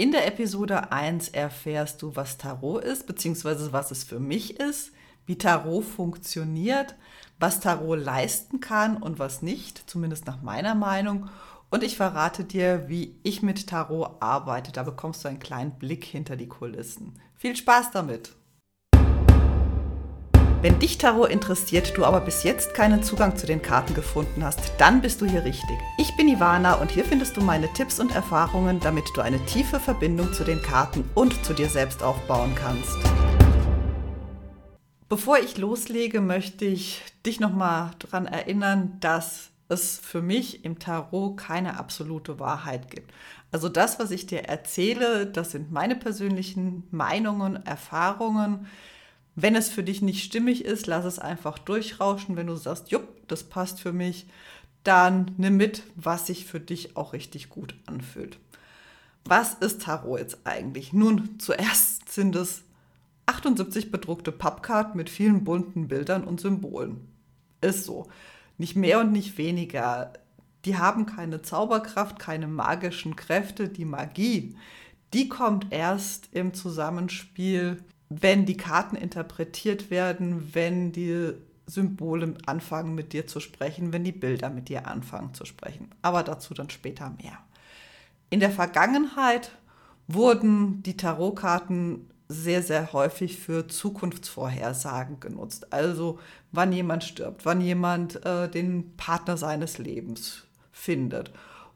In der Episode 1 erfährst du, was Tarot ist, beziehungsweise was es für mich ist, wie Tarot funktioniert, was Tarot leisten kann und was nicht, zumindest nach meiner Meinung. Und ich verrate dir, wie ich mit Tarot arbeite. Da bekommst du einen kleinen Blick hinter die Kulissen. Viel Spaß damit! Wenn dich Tarot interessiert, du aber bis jetzt keinen Zugang zu den Karten gefunden hast, dann bist du hier richtig. Ich bin Ivana und hier findest du meine Tipps und Erfahrungen, damit du eine tiefe Verbindung zu den Karten und zu dir selbst aufbauen kannst. Bevor ich loslege, möchte ich dich nochmal daran erinnern, dass es für mich im Tarot keine absolute Wahrheit gibt. Also das, was ich dir erzähle, das sind meine persönlichen Meinungen, Erfahrungen. Wenn es für dich nicht stimmig ist, lass es einfach durchrauschen. Wenn du sagst, jupp, das passt für mich, dann nimm mit, was sich für dich auch richtig gut anfühlt. Was ist Tarot jetzt eigentlich? Nun, zuerst sind es 78 bedruckte Pappkarten mit vielen bunten Bildern und Symbolen. Ist so. Nicht mehr und nicht weniger. Die haben keine Zauberkraft, keine magischen Kräfte. Die Magie, die kommt erst im Zusammenspiel wenn die Karten interpretiert werden, wenn die Symbole anfangen mit dir zu sprechen, wenn die Bilder mit dir anfangen zu sprechen. Aber dazu dann später mehr. In der Vergangenheit wurden die Tarotkarten sehr, sehr häufig für Zukunftsvorhersagen genutzt. Also wann jemand stirbt, wann jemand äh, den Partner seines Lebens findet.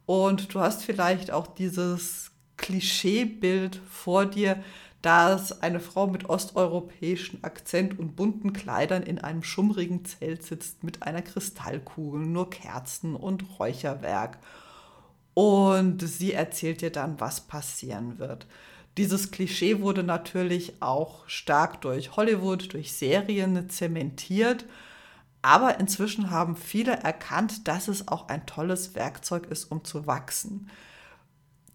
Und du hast vielleicht auch dieses Klischeebild vor dir, dass eine Frau mit osteuropäischem Akzent und bunten Kleidern in einem schummrigen Zelt sitzt mit einer Kristallkugel, nur Kerzen und Räucherwerk. Und sie erzählt dir dann, was passieren wird. Dieses Klischee wurde natürlich auch stark durch Hollywood, durch Serien zementiert. Aber inzwischen haben viele erkannt, dass es auch ein tolles Werkzeug ist, um zu wachsen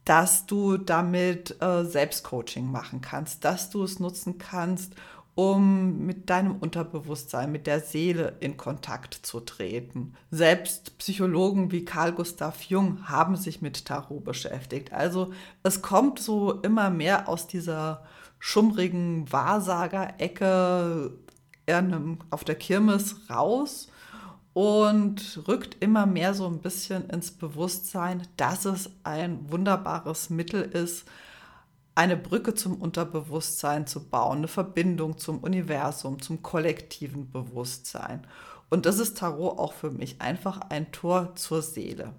dass du damit äh, Selbstcoaching machen kannst, dass du es nutzen kannst, um mit deinem Unterbewusstsein, mit der Seele in Kontakt zu treten. Selbst Psychologen wie Carl Gustav Jung haben sich mit Tarot beschäftigt. Also es kommt so immer mehr aus dieser schummrigen Wahrsagerecke auf der Kirmes raus und rückt immer mehr so ein bisschen ins Bewusstsein, dass es ein wunderbares Mittel ist, eine Brücke zum Unterbewusstsein zu bauen, eine Verbindung zum Universum, zum kollektiven Bewusstsein. Und das ist Tarot auch für mich einfach ein Tor zur Seele.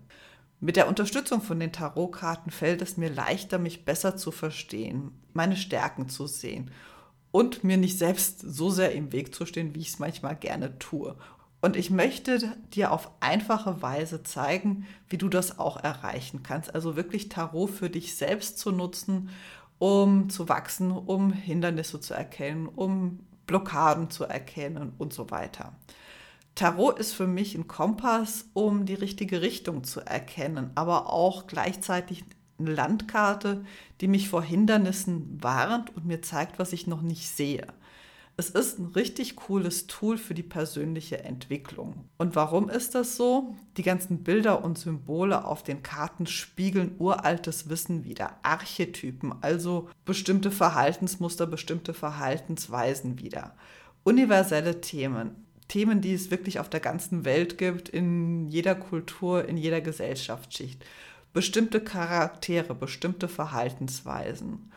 Mit der Unterstützung von den Tarotkarten fällt es mir leichter, mich besser zu verstehen, meine Stärken zu sehen und mir nicht selbst so sehr im Weg zu stehen, wie ich es manchmal gerne tue. Und ich möchte dir auf einfache Weise zeigen, wie du das auch erreichen kannst. Also wirklich Tarot für dich selbst zu nutzen, um zu wachsen, um Hindernisse zu erkennen, um Blockaden zu erkennen und so weiter. Tarot ist für mich ein Kompass, um die richtige Richtung zu erkennen, aber auch gleichzeitig eine Landkarte, die mich vor Hindernissen warnt und mir zeigt, was ich noch nicht sehe. Es ist ein richtig cooles Tool für die persönliche Entwicklung. Und warum ist das so? Die ganzen Bilder und Symbole auf den Karten spiegeln uraltes Wissen wider, Archetypen, also bestimmte Verhaltensmuster, bestimmte Verhaltensweisen wider. Universelle Themen, Themen, die es wirklich auf der ganzen Welt gibt, in jeder Kultur, in jeder Gesellschaftsschicht. Bestimmte Charaktere, bestimmte Verhaltensweisen.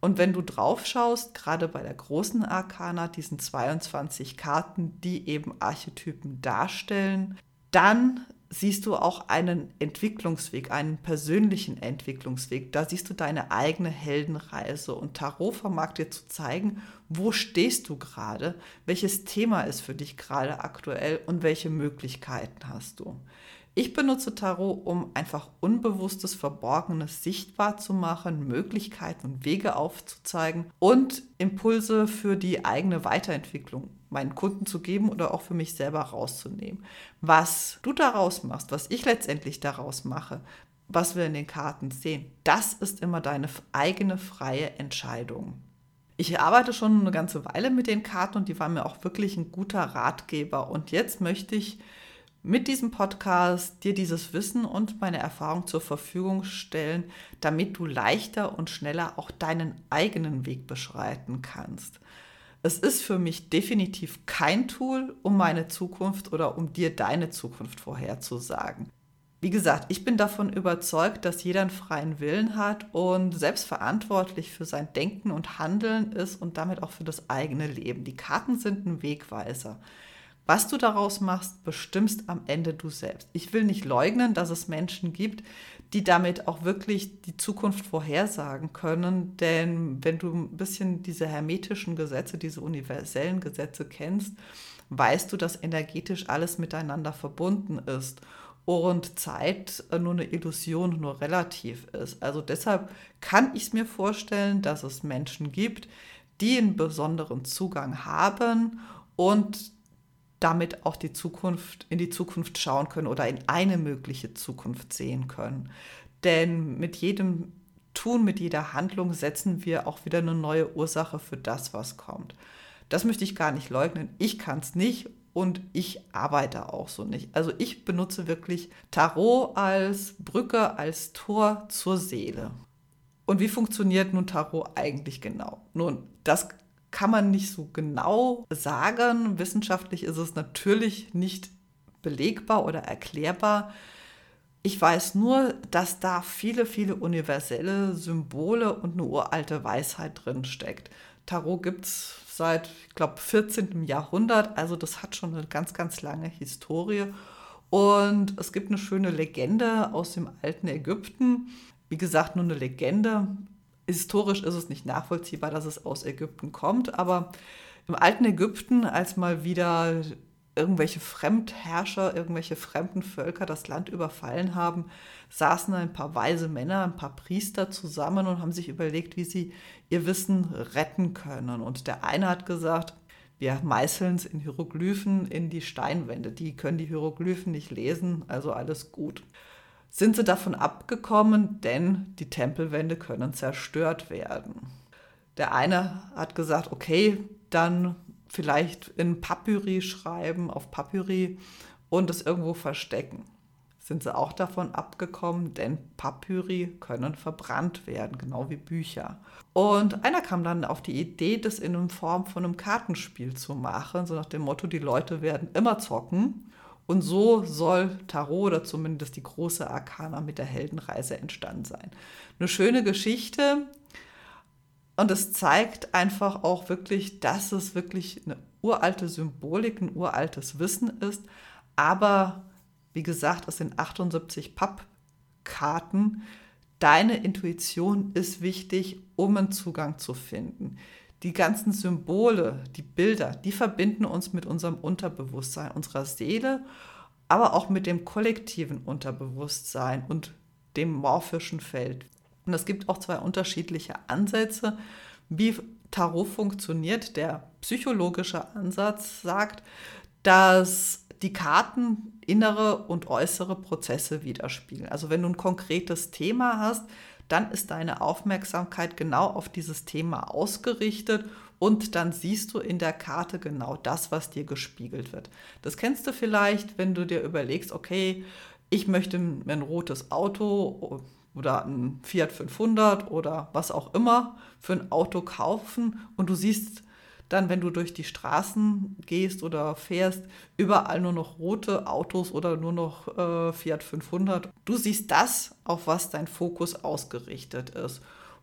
Und wenn du drauf schaust, gerade bei der großen Arkana, diesen 22 Karten, die eben Archetypen darstellen, dann siehst du auch einen Entwicklungsweg, einen persönlichen Entwicklungsweg. Da siehst du deine eigene Heldenreise. Und Tarot vermag dir zu zeigen, wo stehst du gerade, welches Thema ist für dich gerade aktuell und welche Möglichkeiten hast du. Ich benutze Tarot, um einfach Unbewusstes, Verborgenes sichtbar zu machen, Möglichkeiten und Wege aufzuzeigen und Impulse für die eigene Weiterentwicklung meinen Kunden zu geben oder auch für mich selber rauszunehmen. Was du daraus machst, was ich letztendlich daraus mache, was wir in den Karten sehen, das ist immer deine eigene freie Entscheidung. Ich arbeite schon eine ganze Weile mit den Karten und die waren mir auch wirklich ein guter Ratgeber. Und jetzt möchte ich mit diesem Podcast dir dieses Wissen und meine Erfahrung zur Verfügung stellen, damit du leichter und schneller auch deinen eigenen Weg beschreiten kannst. Es ist für mich definitiv kein Tool, um meine Zukunft oder um dir deine Zukunft vorherzusagen. Wie gesagt, ich bin davon überzeugt, dass jeder einen freien Willen hat und selbstverantwortlich für sein Denken und Handeln ist und damit auch für das eigene Leben. Die Karten sind ein Wegweiser. Was du daraus machst, bestimmst am Ende du selbst. Ich will nicht leugnen, dass es Menschen gibt, die damit auch wirklich die Zukunft vorhersagen können. Denn wenn du ein bisschen diese hermetischen Gesetze, diese universellen Gesetze kennst, weißt du, dass energetisch alles miteinander verbunden ist und Zeit nur eine Illusion, nur relativ ist. Also deshalb kann ich es mir vorstellen, dass es Menschen gibt, die einen besonderen Zugang haben und damit auch die Zukunft, in die Zukunft schauen können oder in eine mögliche Zukunft sehen können. Denn mit jedem Tun, mit jeder Handlung setzen wir auch wieder eine neue Ursache für das, was kommt. Das möchte ich gar nicht leugnen. Ich kann es nicht und ich arbeite auch so nicht. Also ich benutze wirklich Tarot als Brücke, als Tor zur Seele. Und wie funktioniert nun Tarot eigentlich genau? Nun, das kann man nicht so genau sagen. Wissenschaftlich ist es natürlich nicht belegbar oder erklärbar. Ich weiß nur, dass da viele, viele universelle Symbole und eine uralte Weisheit drin steckt. Tarot gibt es seit, ich glaube, 14. Jahrhundert, also das hat schon eine ganz, ganz lange Historie. Und es gibt eine schöne Legende aus dem alten Ägypten. Wie gesagt, nur eine Legende historisch ist es nicht nachvollziehbar, dass es aus Ägypten kommt, aber im alten Ägypten, als mal wieder irgendwelche Fremdherrscher, irgendwelche fremden Völker das Land überfallen haben, saßen ein paar weise Männer, ein paar Priester zusammen und haben sich überlegt, wie sie ihr Wissen retten können. Und der eine hat gesagt, wir meißeln es in Hieroglyphen in die Steinwände. Die können die Hieroglyphen nicht lesen, also alles gut sind sie davon abgekommen, denn die Tempelwände können zerstört werden. Der eine hat gesagt, okay, dann vielleicht in Papyri schreiben, auf Papyri und es irgendwo verstecken. Sind sie auch davon abgekommen, denn Papyri können verbrannt werden, genau wie Bücher. Und einer kam dann auf die Idee, das in Form von einem Kartenspiel zu machen, so nach dem Motto, die Leute werden immer zocken und so soll Tarot oder zumindest die große Arkana mit der Heldenreise entstanden sein. Eine schöne Geschichte und es zeigt einfach auch wirklich, dass es wirklich eine uralte Symbolik, ein uraltes Wissen ist. Aber wie gesagt, es sind 78 Pappkarten. Deine Intuition ist wichtig, um einen Zugang zu finden die ganzen Symbole, die Bilder, die verbinden uns mit unserem Unterbewusstsein, unserer Seele, aber auch mit dem kollektiven Unterbewusstsein und dem morphischen Feld. Und es gibt auch zwei unterschiedliche Ansätze, wie Tarot funktioniert. Der psychologische Ansatz sagt, dass die Karten innere und äußere Prozesse widerspiegeln. Also wenn du ein konkretes Thema hast, dann ist deine Aufmerksamkeit genau auf dieses Thema ausgerichtet und dann siehst du in der Karte genau das, was dir gespiegelt wird. Das kennst du vielleicht, wenn du dir überlegst, okay, ich möchte ein rotes Auto oder ein Fiat 500 oder was auch immer für ein Auto kaufen und du siehst dann, wenn du durch die Straßen gehst oder fährst, überall nur noch rote Autos oder nur noch äh, Fiat 500. Du siehst das, auf was dein Fokus ausgerichtet ist.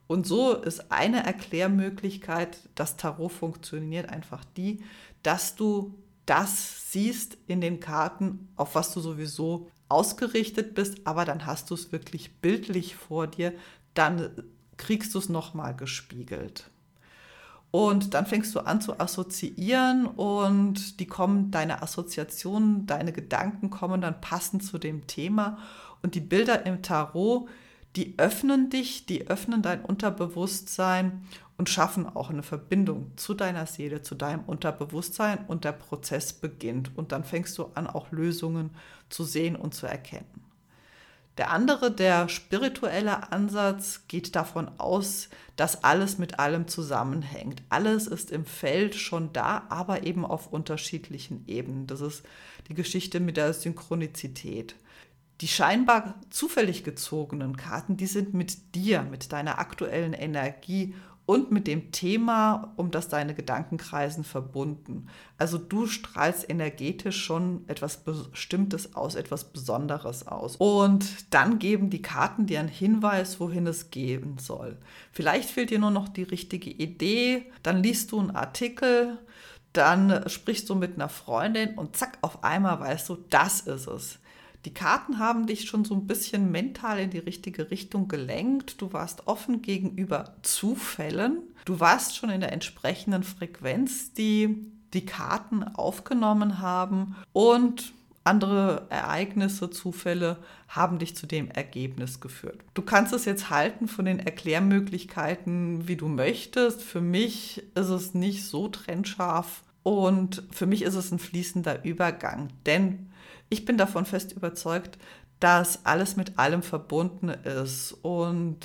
Und so ist eine Erklärmöglichkeit, dass Tarot funktioniert, einfach die, dass du das siehst in den Karten, auf was du sowieso ausgerichtet bist, aber dann hast du es wirklich bildlich vor dir, dann kriegst du es nochmal gespiegelt. Und dann fängst du an zu assoziieren und die kommen, deine Assoziationen, deine Gedanken kommen dann passend zu dem Thema. Und die Bilder im Tarot, die öffnen dich, die öffnen dein Unterbewusstsein und schaffen auch eine Verbindung zu deiner Seele, zu deinem Unterbewusstsein und der Prozess beginnt. Und dann fängst du an, auch Lösungen zu sehen und zu erkennen. Der andere, der spirituelle Ansatz, geht davon aus, dass alles mit allem zusammenhängt. Alles ist im Feld schon da, aber eben auf unterschiedlichen Ebenen. Das ist die Geschichte mit der Synchronizität. Die scheinbar zufällig gezogenen Karten, die sind mit dir, mit deiner aktuellen Energie und mit dem Thema, um das deine Gedanken kreisen, verbunden. Also du strahlst energetisch schon etwas Bestimmtes aus, etwas Besonderes aus. Und dann geben die Karten dir einen Hinweis, wohin es gehen soll. Vielleicht fehlt dir nur noch die richtige Idee, dann liest du einen Artikel, dann sprichst du mit einer Freundin und zack, auf einmal weißt du, das ist es. Die Karten haben dich schon so ein bisschen mental in die richtige Richtung gelenkt. Du warst offen gegenüber Zufällen. Du warst schon in der entsprechenden Frequenz, die die Karten aufgenommen haben. Und andere Ereignisse, Zufälle haben dich zu dem Ergebnis geführt. Du kannst es jetzt halten von den Erklärmöglichkeiten, wie du möchtest. Für mich ist es nicht so trennscharf und für mich ist es ein fließender Übergang, denn ich bin davon fest überzeugt, dass alles mit allem verbunden ist. Und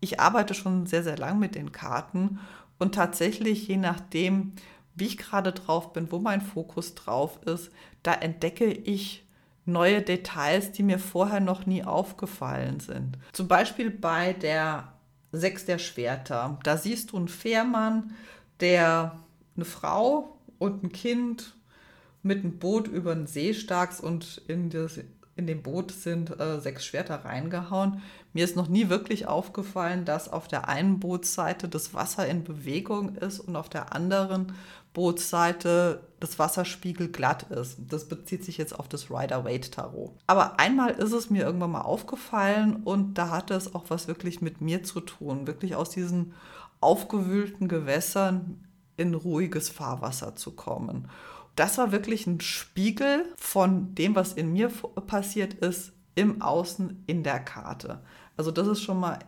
ich arbeite schon sehr, sehr lang mit den Karten. Und tatsächlich, je nachdem, wie ich gerade drauf bin, wo mein Fokus drauf ist, da entdecke ich neue Details, die mir vorher noch nie aufgefallen sind. Zum Beispiel bei der Sechs der Schwerter. Da siehst du einen Fährmann, der eine Frau und ein Kind mit einem Boot über den See starkst und in, das, in dem Boot sind äh, sechs Schwerter reingehauen. Mir ist noch nie wirklich aufgefallen, dass auf der einen Bootsseite das Wasser in Bewegung ist und auf der anderen Bootsseite das Wasserspiegel glatt ist. Das bezieht sich jetzt auf das Rider-Waite-Tarot. Aber einmal ist es mir irgendwann mal aufgefallen und da hatte es auch was wirklich mit mir zu tun, wirklich aus diesen aufgewühlten Gewässern in ruhiges Fahrwasser zu kommen das war wirklich ein Spiegel von dem, was in mir passiert ist, im Außen in der Karte. Also das ist schon mal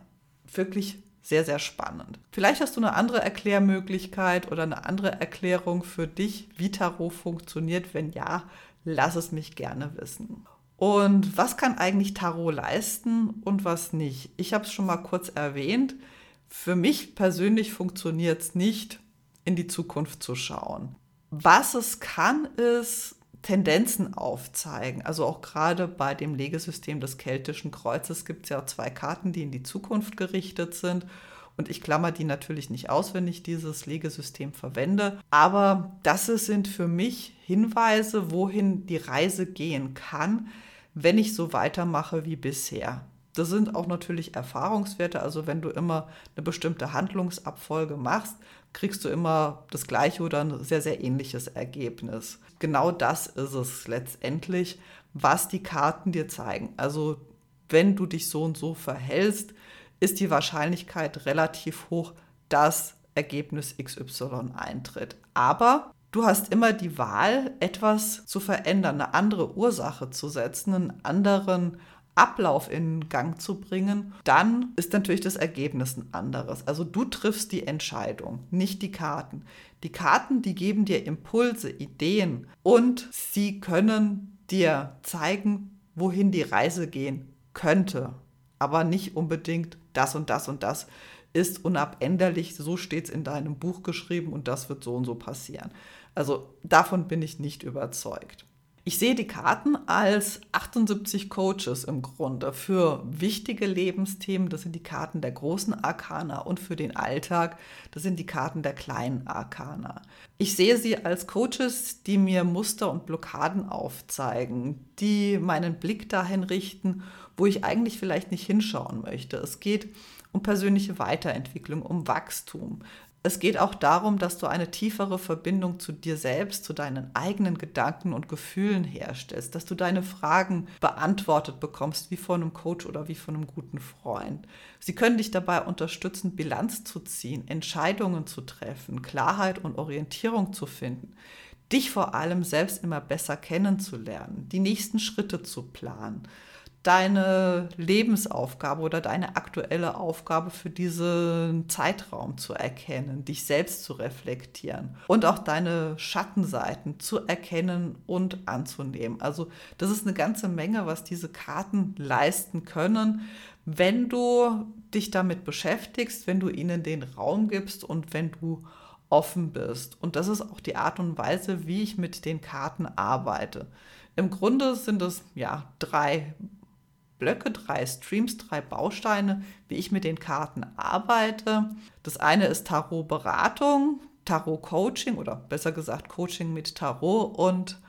wirklich sehr, sehr spannend. Vielleicht hast du eine andere Erklärmöglichkeit oder eine andere Erklärung für dich, wie Tarot funktioniert. Wenn ja, lass es mich gerne wissen. Und was kann eigentlich Tarot leisten und was nicht? Ich habe es schon mal kurz erwähnt. Für mich persönlich funktioniert es nicht, in die Zukunft zu schauen. Was es kann, ist Tendenzen aufzeigen. Also auch gerade bei dem Legesystem des Keltischen Kreuzes gibt es ja zwei Karten, die in die Zukunft gerichtet sind. Und ich klammer die natürlich nicht aus, wenn ich dieses Legesystem verwende. Aber das sind für mich Hinweise, wohin die Reise gehen kann, wenn ich so weitermache wie bisher. Das sind auch natürlich Erfahrungswerte. Also wenn du immer eine bestimmte Handlungsabfolge machst, kriegst du immer das gleiche oder ein sehr, sehr ähnliches Ergebnis. Genau das ist es letztendlich, was die Karten dir zeigen. Also wenn du dich so und so verhältst, ist die Wahrscheinlichkeit relativ hoch, dass Ergebnis XY eintritt. Aber du hast immer die Wahl, etwas zu verändern, eine andere Ursache zu setzen, einen anderen Ablauf in Gang zu bringen, dann ist natürlich das Ergebnis ein anderes. Also du triffst die Entscheidung, nicht die Karten. Die Karten, die geben dir Impulse, Ideen und sie können dir zeigen, wohin die Reise gehen könnte, aber nicht unbedingt das und das und das ist unabänderlich, so steht es in deinem Buch geschrieben und das wird so und so passieren. Also davon bin ich nicht überzeugt. Ich sehe die Karten als 78 Coaches im Grunde für wichtige Lebensthemen. Das sind die Karten der großen Arkana und für den Alltag, das sind die Karten der kleinen Arkana. Ich sehe sie als Coaches, die mir Muster und Blockaden aufzeigen, die meinen Blick dahin richten, wo ich eigentlich vielleicht nicht hinschauen möchte. Es geht um persönliche Weiterentwicklung, um Wachstum. Es geht auch darum, dass du eine tiefere Verbindung zu dir selbst, zu deinen eigenen Gedanken und Gefühlen herstellst, dass du deine Fragen beantwortet bekommst, wie von einem Coach oder wie von einem guten Freund. Sie können dich dabei unterstützen, Bilanz zu ziehen, Entscheidungen zu treffen, Klarheit und Orientierung zu finden, dich vor allem selbst immer besser kennenzulernen, die nächsten Schritte zu planen deine Lebensaufgabe oder deine aktuelle Aufgabe für diesen Zeitraum zu erkennen, dich selbst zu reflektieren und auch deine Schattenseiten zu erkennen und anzunehmen. Also das ist eine ganze Menge, was diese Karten leisten können, wenn du dich damit beschäftigst, wenn du ihnen den Raum gibst und wenn du offen bist. Und das ist auch die Art und Weise, wie ich mit den Karten arbeite. Im Grunde sind es ja drei Blöcke, drei Streams, drei Bausteine, wie ich mit den Karten arbeite. Das eine ist Tarot-Beratung, Tarot-Coaching oder besser gesagt Coaching mit Tarot und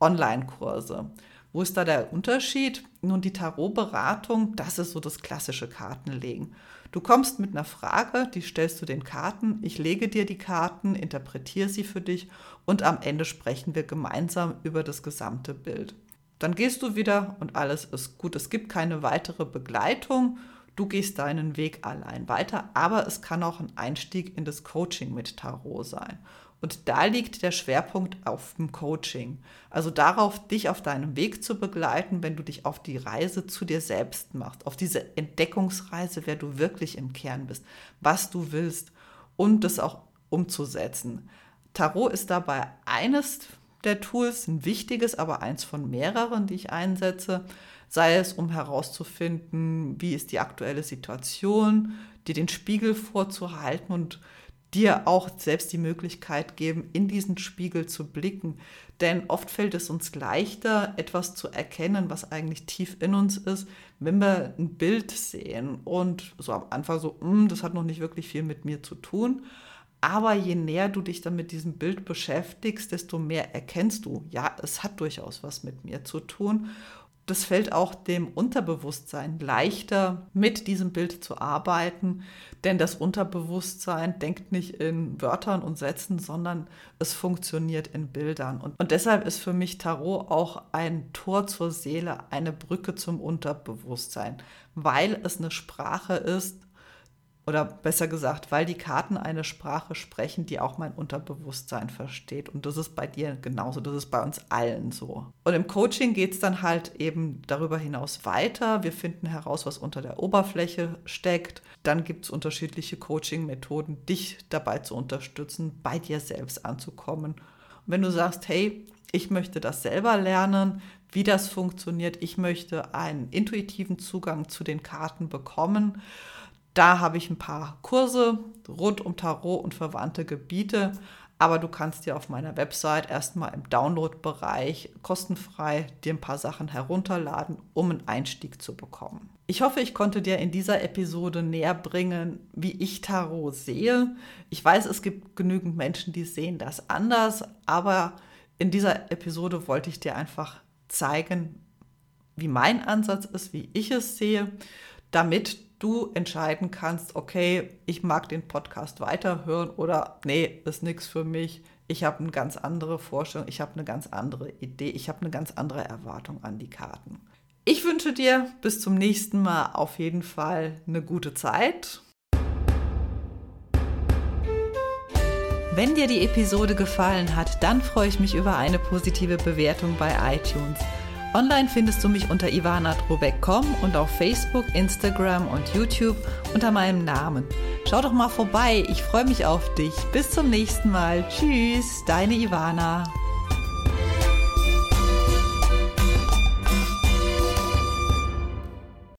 Online-Kurse. Wo ist da der Unterschied? Nun, die Tarot-Beratung, das ist so das klassische Kartenlegen. Du kommst mit einer Frage, die stellst du den Karten, ich lege dir die Karten, interpretiere sie für dich und am Ende sprechen wir gemeinsam über das gesamte Bild. Dann gehst du wieder und alles ist gut. Es gibt keine weitere Begleitung. Du gehst deinen Weg allein weiter, aber es kann auch ein Einstieg in das Coaching mit Tarot sein. Und da liegt der Schwerpunkt auf dem Coaching. Also darauf, dich auf deinem Weg zu begleiten, wenn du dich auf die Reise zu dir selbst machst, auf diese Entdeckungsreise, wer du wirklich im Kern bist, was du willst und das auch umzusetzen. Tarot ist dabei eines der Tools, ein wichtiges, aber eins von mehreren, die ich einsetze, sei es um herauszufinden, wie ist die aktuelle Situation, dir den Spiegel vorzuhalten und dir auch selbst die Möglichkeit geben, in diesen Spiegel zu blicken. Denn oft fällt es uns leichter, etwas zu erkennen, was eigentlich tief in uns ist, wenn wir ein Bild sehen und so am Anfang so, hm, das hat noch nicht wirklich viel mit mir zu tun. Aber je näher du dich dann mit diesem Bild beschäftigst, desto mehr erkennst du, ja, es hat durchaus was mit mir zu tun. Das fällt auch dem Unterbewusstsein leichter, mit diesem Bild zu arbeiten, denn das Unterbewusstsein denkt nicht in Wörtern und Sätzen, sondern es funktioniert in Bildern. Und, und deshalb ist für mich Tarot auch ein Tor zur Seele, eine Brücke zum Unterbewusstsein, weil es eine Sprache ist, oder besser gesagt, weil die Karten eine Sprache sprechen, die auch mein Unterbewusstsein versteht. Und das ist bei dir genauso, das ist bei uns allen so. Und im Coaching geht es dann halt eben darüber hinaus weiter. Wir finden heraus, was unter der Oberfläche steckt. Dann gibt es unterschiedliche Coaching-Methoden, dich dabei zu unterstützen, bei dir selbst anzukommen. Und wenn du sagst, hey, ich möchte das selber lernen, wie das funktioniert, ich möchte einen intuitiven Zugang zu den Karten bekommen, da habe ich ein paar Kurse rund um Tarot und verwandte Gebiete. Aber du kannst dir auf meiner Website erstmal im Download-Bereich kostenfrei dir ein paar Sachen herunterladen, um einen Einstieg zu bekommen. Ich hoffe, ich konnte dir in dieser Episode näher bringen, wie ich Tarot sehe. Ich weiß, es gibt genügend Menschen, die sehen das anders, aber in dieser Episode wollte ich dir einfach zeigen, wie mein Ansatz ist, wie ich es sehe, damit du entscheiden kannst, okay, ich mag den Podcast weiterhören oder nee, ist nichts für mich. Ich habe eine ganz andere Vorstellung, ich habe eine ganz andere Idee, ich habe eine ganz andere Erwartung an die Karten. Ich wünsche dir bis zum nächsten Mal auf jeden Fall eine gute Zeit. Wenn dir die Episode gefallen hat, dann freue ich mich über eine positive Bewertung bei iTunes. Online findest du mich unter Ivana Drobeck.com und auf Facebook, Instagram und YouTube unter meinem Namen. Schau doch mal vorbei, ich freue mich auf dich. Bis zum nächsten Mal. Tschüss, deine Ivana.